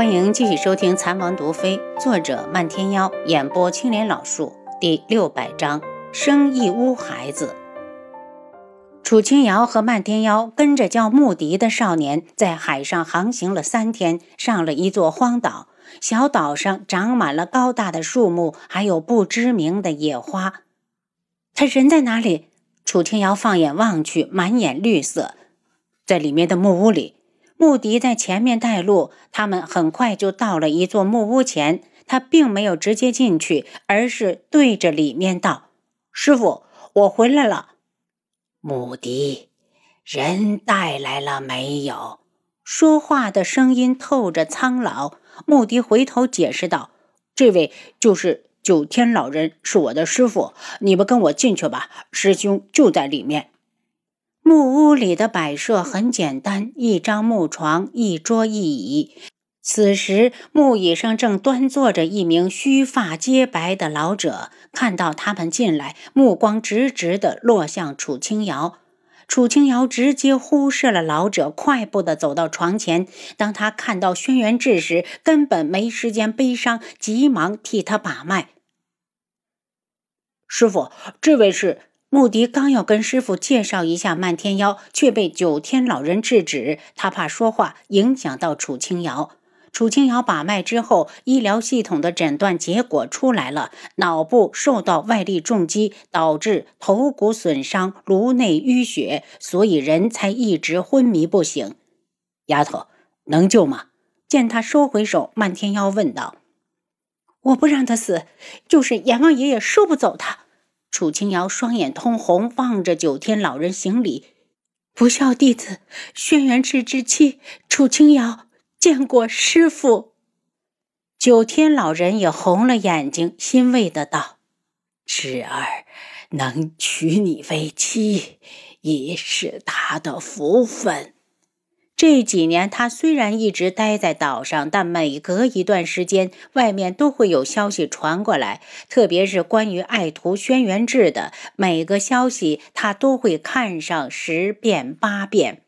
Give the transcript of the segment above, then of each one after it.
欢迎继续收听《残王毒妃》，作者漫天妖，演播青莲老树，第六百章：生一屋孩子。楚清瑶和漫天妖跟着叫穆迪的少年在海上航行了三天，上了一座荒岛。小岛上长满了高大的树木，还有不知名的野花。他人在哪里？楚清瑶放眼望去，满眼绿色，在里面的木屋里。穆迪在前面带路，他们很快就到了一座木屋前。他并没有直接进去，而是对着里面道：“师傅，我回来了。”穆迪，人带来了没有？说话的声音透着苍老。穆迪回头解释道：“这位就是九天老人，是我的师傅。你们跟我进去吧，师兄就在里面。”木屋里的摆设很简单，一张木床，一桌一椅。此时，木椅上正端坐着一名须发皆白的老者。看到他们进来，目光直直地落向楚清瑶。楚清瑶直接忽视了老者，快步地走到床前。当他看到轩辕志时，根本没时间悲伤，急忙替他把脉。师傅，这位是。穆迪刚要跟师傅介绍一下漫天妖，却被九天老人制止。他怕说话影响到楚清瑶。楚清瑶把脉之后，医疗系统的诊断结果出来了：脑部受到外力重击，导致头骨损伤、颅内淤血，所以人才一直昏迷不醒。丫头，能救吗？见他收回手，漫天妖问道：“我不让他死，就是阎王爷也收不走他。”楚清瑶双眼通红，望着九天老人行礼：“不孝弟子轩辕赤之妻楚清瑶见过师傅。”九天老人也红了眼睛，欣慰的道：“侄儿能娶你为妻，已是他的福分。”这几年，他虽然一直待在岛上，但每隔一段时间，外面都会有消息传过来，特别是关于爱徒轩辕志的每个消息，他都会看上十遍八遍。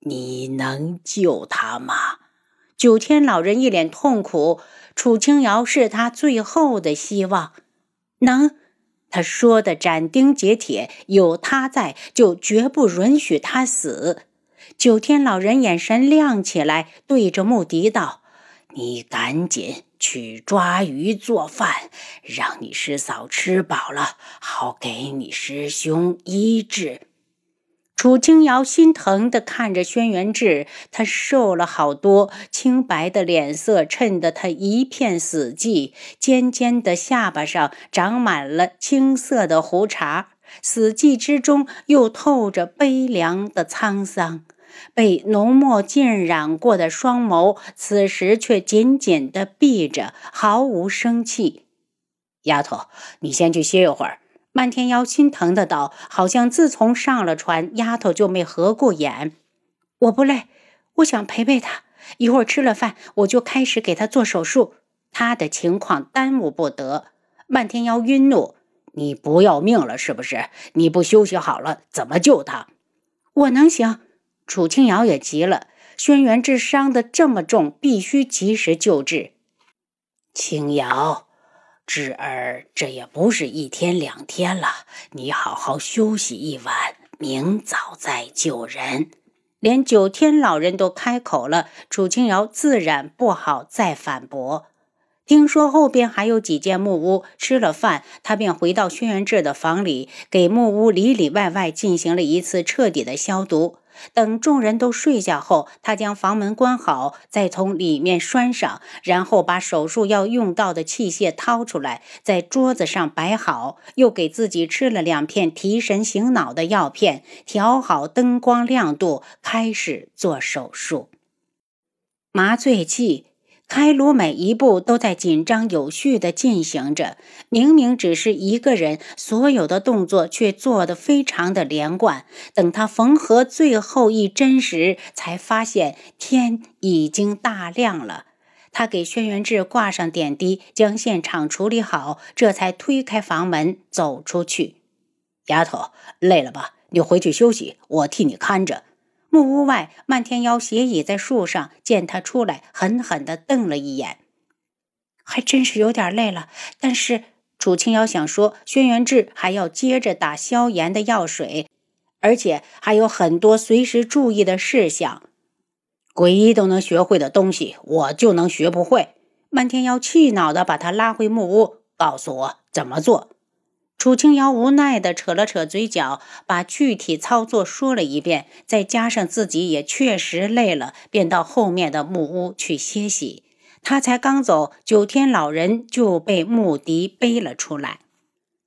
你能救他吗？九天老人一脸痛苦。楚清瑶是他最后的希望，能。他说的斩钉截铁，有他在，就绝不允许他死。九天老人眼神亮起来，对着穆迪道：“你赶紧去抓鱼做饭，让你师嫂吃饱了，好给你师兄医治。”楚清瑶心疼地看着轩辕志，他瘦了好多，清白的脸色衬得他一片死寂，尖尖的下巴上长满了青色的胡茬，死寂之中又透着悲凉的沧桑。被浓墨浸染过的双眸，此时却紧紧地闭着，毫无生气。丫头，你先去歇一会儿。漫天妖心疼的道，好像自从上了船，丫头就没合过眼。我不累，我想陪陪她。一会儿吃了饭，我就开始给她做手术。她的情况耽误不得。漫天妖晕怒：“你不要命了是不是？你不休息好了，怎么救她？我能行。”楚清瑶也急了，轩辕志伤得这么重，必须及时救治。清瑶，侄儿，这也不是一天两天了，你好好休息一晚，明早再救人。连九天老人都开口了，楚清瑶自然不好再反驳。听说后边还有几间木屋，吃了饭，他便回到轩辕志的房里，给木屋里里外外进行了一次彻底的消毒。等众人都睡下后，他将房门关好，再从里面拴上，然后把手术要用到的器械掏出来，在桌子上摆好，又给自己吃了两片提神醒脑的药片，调好灯光亮度，开始做手术。麻醉剂。开颅每一步都在紧张有序地进行着，明明只是一个人，所有的动作却做得非常的连贯。等他缝合最后一针时，才发现天已经大亮了。他给轩辕志挂上点滴，将现场处理好，这才推开房门走出去。丫头，累了吧？你回去休息，我替你看着。木屋外，漫天妖斜倚在树上，见他出来，狠狠地瞪了一眼。还真是有点累了，但是楚清瑶想说，轩辕志还要接着打消炎的药水，而且还有很多随时注意的事项。鬼医都能学会的东西，我就能学不会？漫天妖气恼地把他拉回木屋，告诉我怎么做。楚清瑶无奈地扯了扯嘴角，把具体操作说了一遍，再加上自己也确实累了，便到后面的木屋去歇息。他才刚走，九天老人就被穆迪背了出来。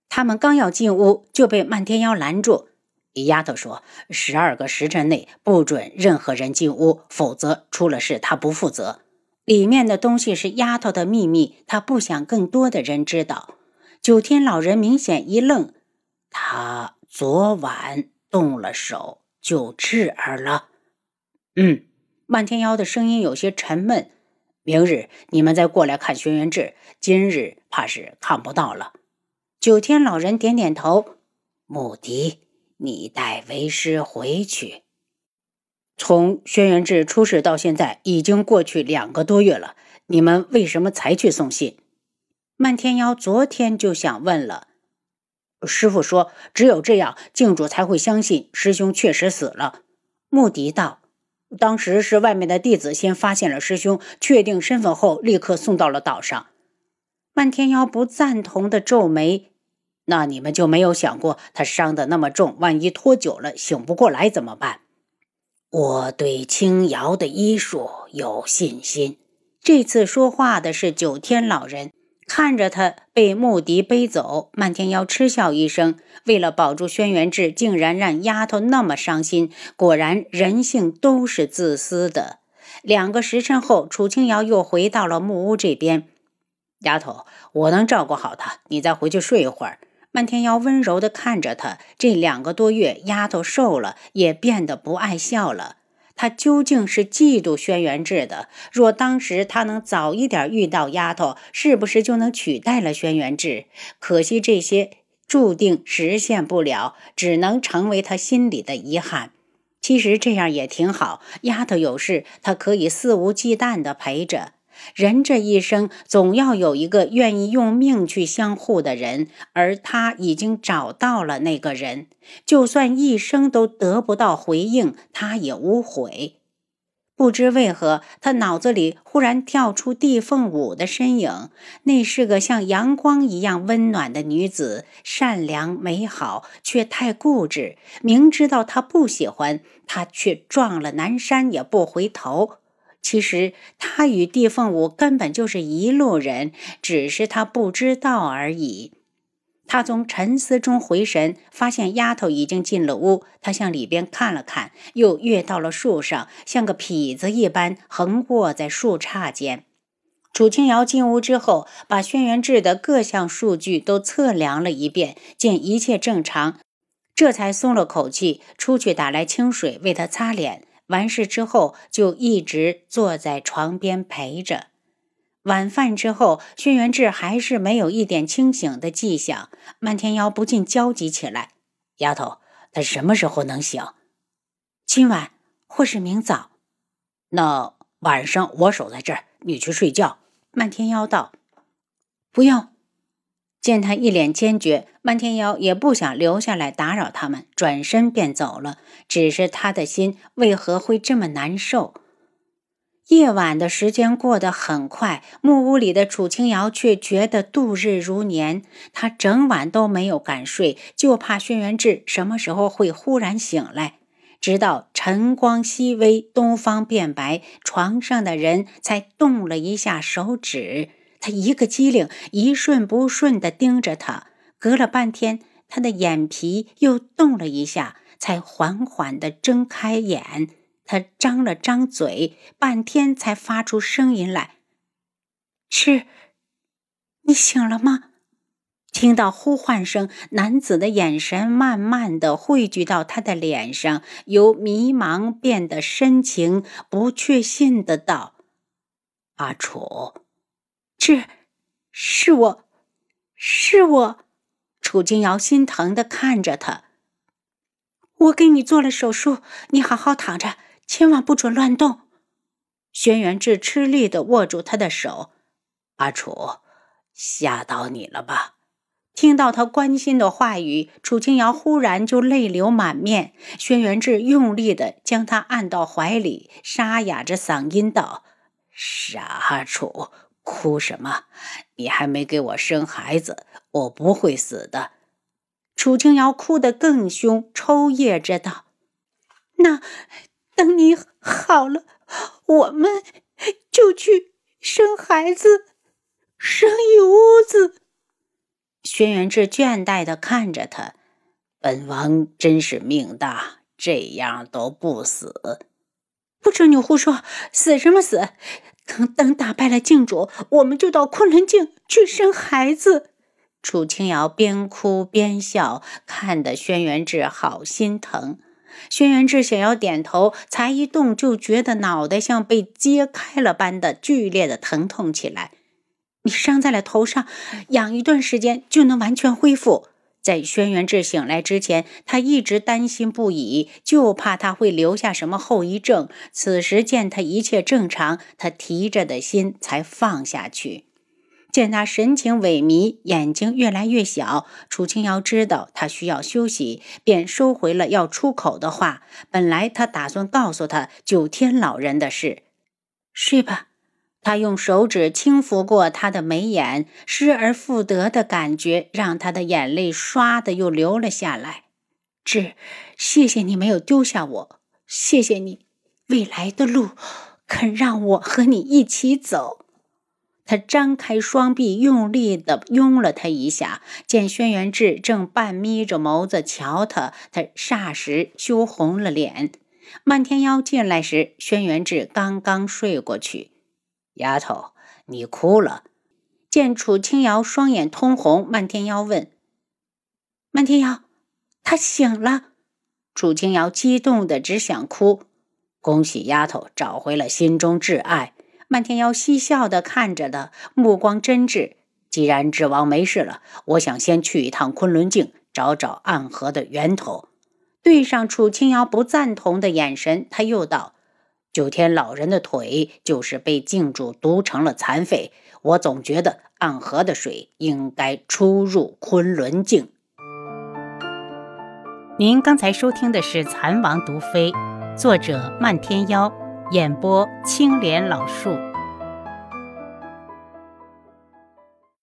他们刚要进屋，就被漫天妖拦住。丫头说：“十二个时辰内不准任何人进屋，否则出了事他不负责。里面的东西是丫头的秘密，他不想更多的人知道。”九天老人明显一愣，他昨晚动了手就智儿了。嗯，漫天妖的声音有些沉闷。明日你们再过来看轩辕志，今日怕是看不到了。九天老人点点头。穆迪，你带为师回去。从轩辕志出事到现在，已经过去两个多月了，你们为什么才去送信？漫天妖昨天就想问了，师傅说，只有这样，镜主才会相信师兄确实死了。穆迪道：“当时是外面的弟子先发现了师兄，确定身份后，立刻送到了岛上。”漫天妖不赞同的皱眉：“那你们就没有想过，他伤得那么重，万一拖久了醒不过来怎么办？”我对青瑶的医术有信心。这次说话的是九天老人。看着他被穆迪背走，漫天妖嗤笑一声。为了保住轩辕志，竟然让丫头那么伤心。果然，人性都是自私的。两个时辰后，楚清瑶又回到了木屋这边。丫头，我能照顾好他，你再回去睡一会儿。漫天妖温柔地看着他。这两个多月，丫头瘦了，也变得不爱笑了。他究竟是嫉妒轩辕志的。若当时他能早一点遇到丫头，是不是就能取代了轩辕志？可惜这些注定实现不了，只能成为他心里的遗憾。其实这样也挺好，丫头有事，他可以肆无忌惮地陪着。人这一生总要有一个愿意用命去相护的人，而他已经找到了那个人。就算一生都得不到回应，他也无悔。不知为何，他脑子里忽然跳出地凤舞的身影。那是个像阳光一样温暖的女子，善良美好，却太固执。明知道他不喜欢，他却撞了南山也不回头。其实他与地凤舞根本就是一路人，只是他不知道而已。他从沉思中回神，发现丫头已经进了屋。他向里边看了看，又跃到了树上，像个痞子一般横卧在树杈间。楚清瑶进屋之后，把轩辕志的各项数据都测量了一遍，见一切正常，这才松了口气，出去打来清水为他擦脸。完事之后，就一直坐在床边陪着。晚饭之后，轩辕志还是没有一点清醒的迹象。漫天妖不禁焦急起来：“丫头，他什么时候能醒？今晚或是明早？那晚上我守在这儿，你去睡觉。”漫天妖道：“不用。”见他一脸坚决，漫天妖也不想留下来打扰他们，转身便走了。只是他的心为何会这么难受？夜晚的时间过得很快，木屋里的楚清瑶却觉得度日如年。她整晚都没有敢睡，就怕轩辕志什么时候会忽然醒来。直到晨光熹微，东方变白，床上的人才动了一下手指。他一个机灵，一瞬不瞬地盯着他。隔了半天，他的眼皮又动了一下，才缓缓地睁开眼。他张了张嘴，半天才发出声音来：“吃，你醒了吗？”听到呼唤声，男子的眼神慢慢地汇聚到他的脸上，由迷茫变得深情，不确信的道：“阿楚。”是，是我，是我。楚清瑶心疼的看着他。我给你做了手术，你好好躺着，千万不准乱动。轩辕志吃力地握住他的手。阿楚，吓到你了吧？听到他关心的话语，楚清瑶忽然就泪流满面。轩辕志用力地将她按到怀里，沙哑着嗓音道：“傻楚，哭什么？你还没给我生孩子，我不会死的。”楚清瑶哭得更凶，抽噎着道：“那等你好了，我们就去生孩子，生一屋子。”轩辕志倦怠地看着他，本王真是命大，这样都不死。不准你胡说，死什么死？等等打败了镜主，我们就到昆仑镜去生孩子。楚清瑶边哭边笑，看得轩辕志好心疼。轩辕志想要点头，才一动就觉得脑袋像被揭开了般的剧烈的疼痛起来。你伤在了头上，养一段时间就能完全恢复。在轩辕志醒来之前，他一直担心不已，就怕他会留下什么后遗症。此时见他一切正常，他提着的心才放下去。见他神情萎靡，眼睛越来越小，楚清瑶知道他需要休息，便收回了要出口的话。本来他打算告诉他九天老人的事，睡吧。他用手指轻抚过他的眉眼，失而复得的感觉让他的眼泪唰的又流了下来。志，谢谢你没有丢下我，谢谢你，未来的路肯让我和你一起走。他张开双臂，用力的拥了他一下。见轩辕志正半眯着眸子瞧他，他霎时羞红了脸。漫天妖进来时，轩辕志刚刚睡过去。丫头，你哭了。见楚清瑶双眼通红，漫天妖问：“漫天妖，他醒了？”楚清瑶激动的只想哭。恭喜丫头找回了心中挚爱。漫天妖嬉笑的看着他，目光真挚。既然智王没事了，我想先去一趟昆仑镜，找找暗河的源头。对上楚清瑶不赞同的眼神，他又道。九天老人的腿就是被镜主毒成了残废，我总觉得暗河的水应该出入昆仑镜。您刚才收听的是《蚕王毒妃》，作者漫天妖，演播青莲老树。